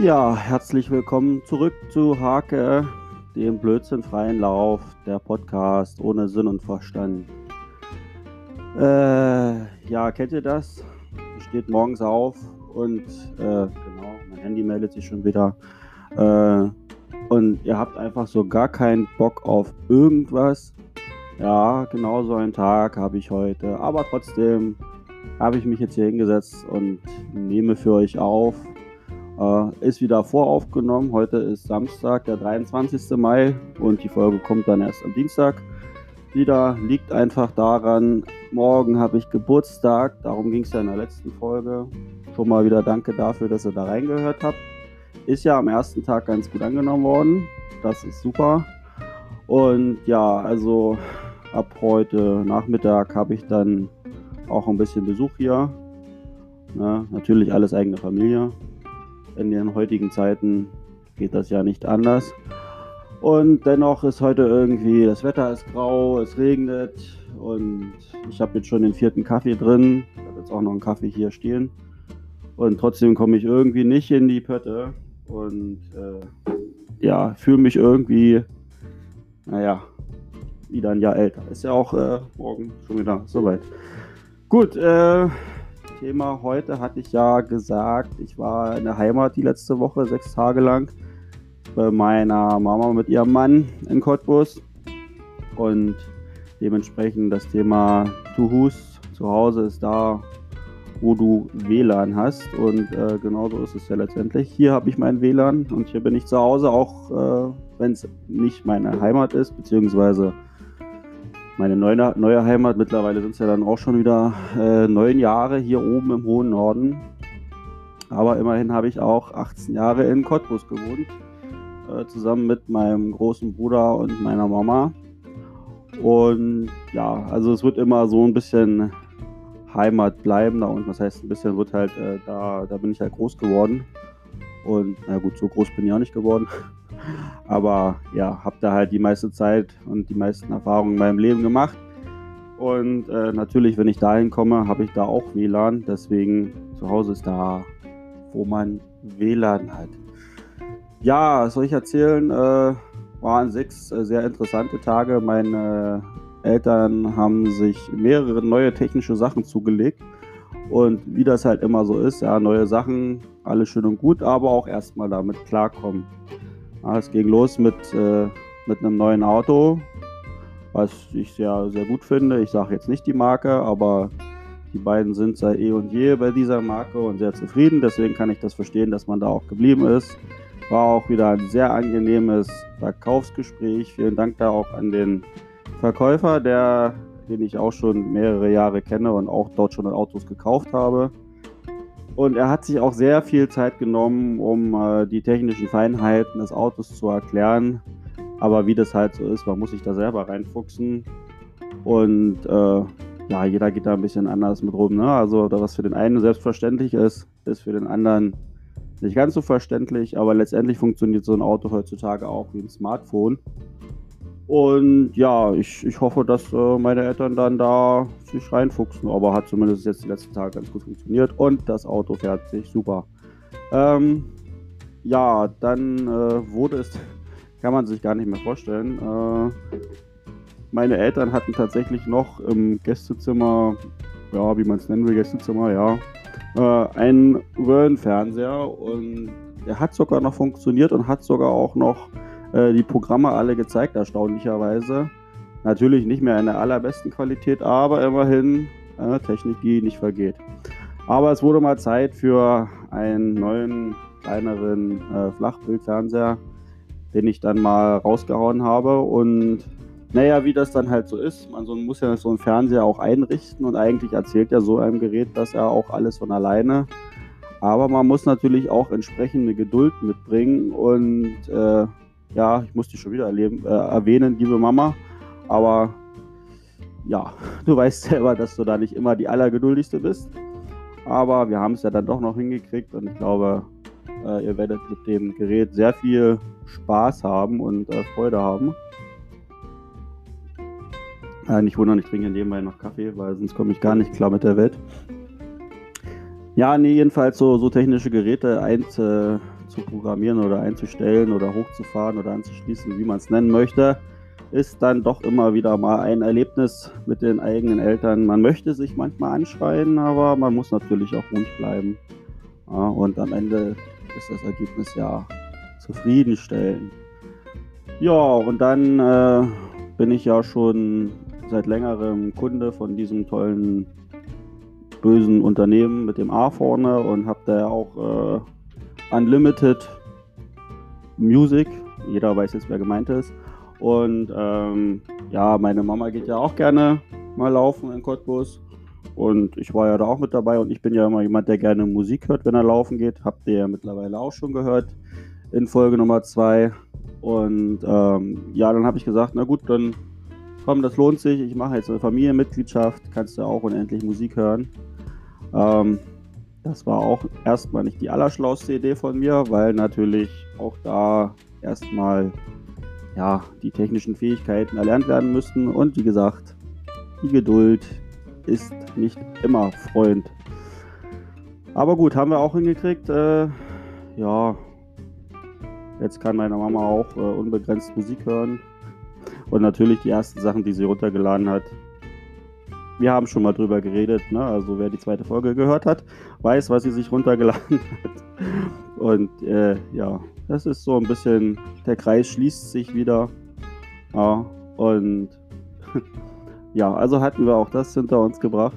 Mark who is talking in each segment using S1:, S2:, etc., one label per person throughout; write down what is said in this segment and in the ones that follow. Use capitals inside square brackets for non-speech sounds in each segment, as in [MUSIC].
S1: Ja, herzlich willkommen zurück zu Hake, dem blödsinnfreien Lauf, der Podcast ohne Sinn und Verstand. Äh, ja, kennt ihr das? Ihr steht morgens auf und äh, genau, mein Handy meldet sich schon wieder. Äh, und ihr habt einfach so gar keinen Bock auf irgendwas. Ja, genau so einen Tag habe ich heute. Aber trotzdem habe ich mich jetzt hier hingesetzt und nehme für euch auf. Äh, ist wieder voraufgenommen. Heute ist Samstag, der 23. Mai und die Folge kommt dann erst am Dienstag wieder. Liegt einfach daran, morgen habe ich Geburtstag. Darum ging es ja in der letzten Folge. Schon mal wieder danke dafür, dass ihr da reingehört habt. Ist ja am ersten Tag ganz gut angenommen worden. Das ist super. Und ja, also ab heute Nachmittag habe ich dann auch ein bisschen Besuch hier. Ja, natürlich alles eigene Familie. In den heutigen Zeiten geht das ja nicht anders. Und dennoch ist heute irgendwie, das Wetter ist grau, es regnet und ich habe jetzt schon den vierten Kaffee drin. Ich habe jetzt auch noch einen Kaffee hier stehen. Und trotzdem komme ich irgendwie nicht in die Pötte und äh, ja, fühle mich irgendwie, naja, wieder ein Jahr älter. Ist ja auch äh, morgen schon wieder soweit. Gut, äh, Thema heute hatte ich ja gesagt, ich war in der Heimat die letzte Woche, sechs Tage lang, bei meiner Mama mit ihrem Mann in Cottbus. Und dementsprechend das Thema Tuhus zu Hause ist da, wo du WLAN hast. Und äh, genauso ist es ja letztendlich. Hier habe ich mein WLAN und hier bin ich zu Hause, auch äh, wenn es nicht meine Heimat ist, beziehungsweise meine neue, neue Heimat. Mittlerweile sind es ja dann auch schon wieder äh, neun Jahre hier oben im hohen Norden. Aber immerhin habe ich auch 18 Jahre in Cottbus gewohnt, äh, zusammen mit meinem großen Bruder und meiner Mama. Und ja, also es wird immer so ein bisschen Heimat bleiben da und was heißt ein bisschen wird halt äh, da da bin ich halt groß geworden und na gut so groß bin ich auch nicht geworden aber ja habe da halt die meiste Zeit und die meisten Erfahrungen in meinem Leben gemacht. Und äh, natürlich wenn ich dahin komme habe ich da auch WLAN deswegen zu Hause ist da wo man WLAN hat. Ja soll ich erzählen? Äh, waren sechs äh, sehr interessante Tage. Meine Eltern haben sich mehrere neue technische Sachen zugelegt. Und wie das halt immer so ist, ja, neue Sachen, alles schön und gut, aber auch erstmal damit klarkommen. Ja, es ging los mit, äh, mit einem neuen Auto, was ich sehr, sehr gut finde. Ich sage jetzt nicht die Marke, aber die beiden sind seit eh und je bei dieser Marke und sehr zufrieden. Deswegen kann ich das verstehen, dass man da auch geblieben ist. War auch wieder ein sehr angenehmes Verkaufsgespräch. Vielen Dank da auch an den Verkäufer, der, den ich auch schon mehrere Jahre kenne und auch dort schon Autos gekauft habe. Und er hat sich auch sehr viel Zeit genommen, um äh, die technischen Feinheiten des Autos zu erklären. Aber wie das halt so ist, man muss sich da selber reinfuchsen. Und äh, ja, jeder geht da ein bisschen anders mit rum. Ne? Also, was für den einen selbstverständlich ist, ist für den anderen nicht ganz so verständlich. Aber letztendlich funktioniert so ein Auto heutzutage auch wie ein Smartphone. Und ja, ich, ich hoffe, dass äh, meine Eltern dann da sich reinfuchsen. Aber hat zumindest jetzt die letzten Tage ganz gut funktioniert. Und das Auto fährt sich super. Ähm, ja, dann äh, wurde es, [LAUGHS] kann man sich gar nicht mehr vorstellen. Äh, meine Eltern hatten tatsächlich noch im Gästezimmer, ja, wie man es nennen will, Gästezimmer, ja, äh, einen Röhrenfernseher. Und der hat sogar noch funktioniert und hat sogar auch noch äh, die Programme alle gezeigt, erstaunlicherweise. Natürlich nicht mehr in der allerbesten Qualität, aber immerhin äh, Technik, die nicht vergeht. Aber es wurde mal Zeit für einen neuen, kleineren äh, Flachbildfernseher, den ich dann mal rausgehauen habe. Und naja, wie das dann halt so ist, man so, muss ja so einen Fernseher auch einrichten und eigentlich erzählt ja so einem Gerät, dass er auch alles von alleine. Aber man muss natürlich auch entsprechende Geduld mitbringen und äh, ja, ich muss dich schon wieder erleben, äh, erwähnen, liebe Mama. Aber ja, [LAUGHS] du weißt selber, dass du da nicht immer die allergeduldigste bist. Aber wir haben es ja dann doch noch hingekriegt und ich glaube, äh, ihr werdet mit dem Gerät sehr viel Spaß haben und äh, Freude haben. Äh, nicht wundern, ich trinke nebenbei noch Kaffee, weil sonst komme ich gar nicht klar mit der Welt. Ja, nee, jedenfalls so, so technische Geräte ein, zu programmieren oder einzustellen oder hochzufahren oder anzuschließen, wie man es nennen möchte, ist dann doch immer wieder mal ein Erlebnis mit den eigenen Eltern. Man möchte sich manchmal anschreien, aber man muss natürlich auch ruhig bleiben. Ja, und am Ende ist das Ergebnis ja zufriedenstellend. Ja, und dann äh, bin ich ja schon seit längerem Kunde von diesem tollen bösen Unternehmen mit dem A vorne und habe da auch äh, Unlimited Music. Jeder weiß jetzt, wer gemeint ist. Und ähm, ja, meine Mama geht ja auch gerne mal laufen in Cottbus. Und ich war ja da auch mit dabei und ich bin ja immer jemand, der gerne Musik hört, wenn er laufen geht. Habt ihr ja mittlerweile auch schon gehört in Folge Nummer 2. Und ähm, ja, dann habe ich gesagt, na gut, dann komm, das lohnt sich. Ich mache jetzt eine Familienmitgliedschaft, kannst du auch unendlich Musik hören. Ähm, das war auch erstmal nicht die allerschlauste Idee von mir, weil natürlich auch da erstmal ja, die technischen Fähigkeiten erlernt werden müssten. Und wie gesagt, die Geduld ist nicht immer Freund. Aber gut, haben wir auch hingekriegt. Äh, ja, jetzt kann meine Mama auch äh, unbegrenzt Musik hören. Und natürlich die ersten Sachen, die sie runtergeladen hat, wir haben schon mal drüber geredet, ne? also wer die zweite Folge gehört hat, weiß, was sie sich runtergeladen [LAUGHS] hat. Und äh, ja, das ist so ein bisschen, der Kreis schließt sich wieder. Ja, und [LAUGHS] ja, also hatten wir auch das hinter uns gebracht.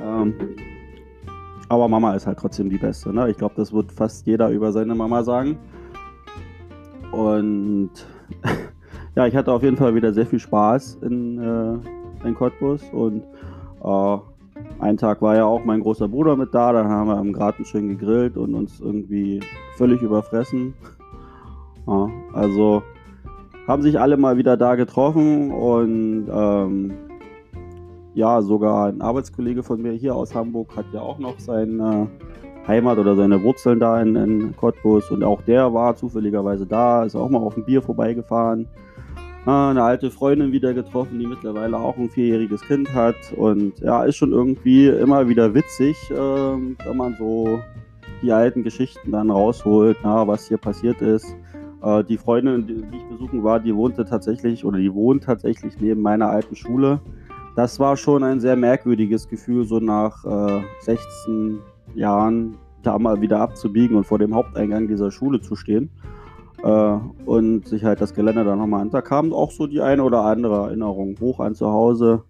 S1: Ähm, aber Mama ist halt trotzdem die Beste. Ne? Ich glaube, das wird fast jeder über seine Mama sagen. Und [LAUGHS] ja, ich hatte auf jeden Fall wieder sehr viel Spaß in, äh, in Cottbus und äh, einen Tag war ja auch mein großer Bruder mit da, dann haben wir im Garten schön gegrillt und uns irgendwie völlig überfressen. Ja, also haben sich alle mal wieder da getroffen und ähm, ja, sogar ein Arbeitskollege von mir hier aus Hamburg hat ja auch noch seine Heimat oder seine Wurzeln da in, in Cottbus und auch der war zufälligerweise da, ist auch mal auf ein Bier vorbeigefahren eine alte Freundin wieder getroffen, die mittlerweile auch ein vierjähriges Kind hat. Und ja, ist schon irgendwie immer wieder witzig, äh, wenn man so die alten Geschichten dann rausholt, na, was hier passiert ist. Äh, die Freundin, die, ich besuchen war, die wohnte tatsächlich oder die wohnt tatsächlich neben meiner alten Schule. Das war schon ein sehr merkwürdiges Gefühl, so nach äh, 16 Jahren da mal wieder abzubiegen und vor dem Haupteingang dieser Schule zu stehen äh, und sich halt das Gelände dann nochmal an. Da kam auch so die eine oder andere Erinnerung hoch an zu Hause.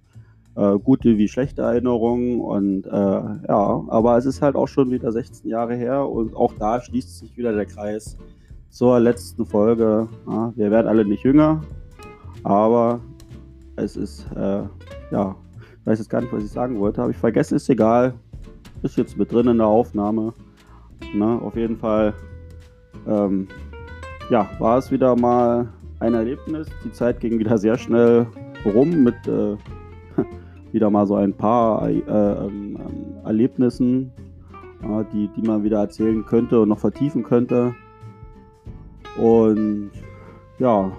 S1: Äh, gute wie schlechte Erinnerungen und äh, ja, aber es ist halt auch schon wieder 16 Jahre her und auch da schließt sich wieder der Kreis zur letzten Folge. Ja, wir werden alle nicht jünger, aber es ist, äh, ja, ich weiß jetzt gar nicht, was ich sagen wollte, habe ich vergessen, ist egal. Ist jetzt mit drin in der Aufnahme. Ne? Auf jeden Fall ähm, ja, war es wieder mal ein Erlebnis. Die Zeit ging wieder sehr schnell rum mit äh, [LAUGHS] wieder mal so ein paar äh, ähm, Erlebnissen, äh, die, die man wieder erzählen könnte und noch vertiefen könnte. Und ja,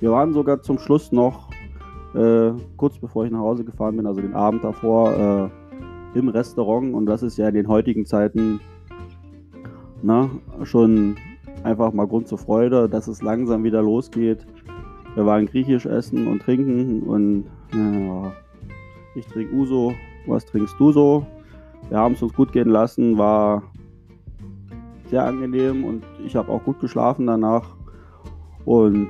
S1: wir waren sogar zum Schluss noch, äh, kurz bevor ich nach Hause gefahren bin, also den Abend davor, äh, im Restaurant. Und das ist ja in den heutigen Zeiten na, schon einfach mal Grund zur Freude, dass es langsam wieder losgeht. Wir waren griechisch essen und trinken und ja, ich trinke Uso, was trinkst du so? Wir haben es uns gut gehen lassen, war sehr angenehm und ich habe auch gut geschlafen danach. Und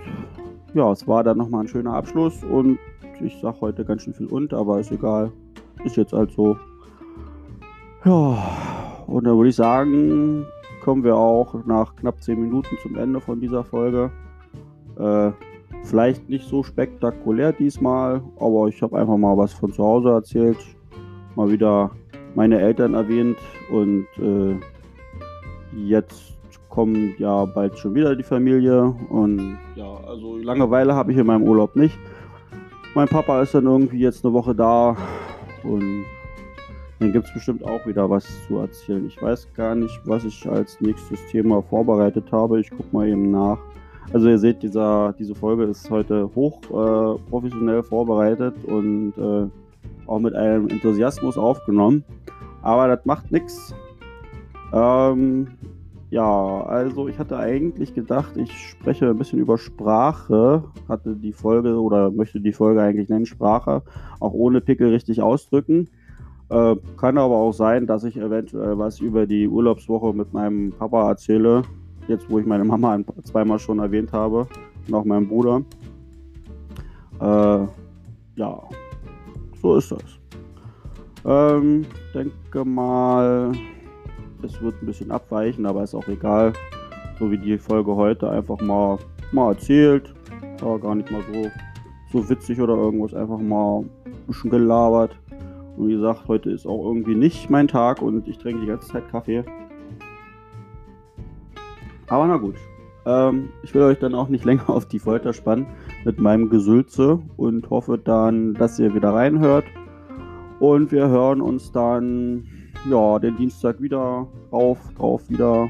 S1: ja, es war dann nochmal ein schöner Abschluss und ich sage heute ganz schön viel und, aber ist egal. Ist jetzt halt so. Ja, und dann würde ich sagen, kommen wir auch nach knapp 10 Minuten zum Ende von dieser Folge. Äh, vielleicht nicht so spektakulär diesmal, aber ich habe einfach mal was von zu Hause erzählt. Mal wieder meine Eltern erwähnt und äh, jetzt kommt ja bald schon wieder die Familie und ja, also Langeweile habe ich in meinem Urlaub nicht. Mein Papa ist dann irgendwie jetzt eine Woche da und dann gibt es bestimmt auch wieder was zu erzählen. Ich weiß gar nicht, was ich als nächstes Thema vorbereitet habe. Ich gucke mal eben nach. Also ihr seht, dieser, diese Folge ist heute hoch äh, professionell vorbereitet und äh, auch mit einem Enthusiasmus aufgenommen. Aber das macht nichts. Ähm, ja, also ich hatte eigentlich gedacht, ich spreche ein bisschen über Sprache, hatte die Folge oder möchte die Folge eigentlich nennen Sprache, auch ohne Pickel richtig ausdrücken. Äh, kann aber auch sein, dass ich eventuell was über die Urlaubswoche mit meinem Papa erzähle, jetzt wo ich meine Mama ein, zweimal schon erwähnt habe und auch meinem Bruder. Äh, ja, so ist das. Ähm, denke mal, es wird ein bisschen abweichen, aber ist auch egal. So wie die Folge heute einfach mal, mal erzählt. War gar nicht mal so, so witzig oder irgendwas. Einfach mal ein bisschen gelabert. Und wie gesagt, heute ist auch irgendwie nicht mein Tag und ich trinke die ganze Zeit Kaffee. Aber na gut. Ähm, ich will euch dann auch nicht [LAUGHS] länger auf die Folter spannen mit meinem Gesülze und hoffe dann, dass ihr wieder reinhört. Und wir hören uns dann ja, den Dienstag wieder drauf, drauf wieder.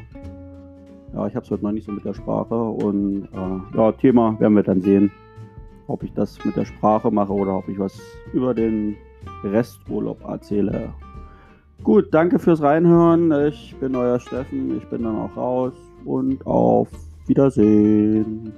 S1: Ja, ich habe es heute noch nicht so mit der Sprache und äh, ja, Thema werden wir dann sehen, ob ich das mit der Sprache mache oder ob ich was über den Resturlaub erzähle. Gut, danke fürs Reinhören. Ich bin euer Steffen, ich bin dann auch raus und auf Wiedersehen.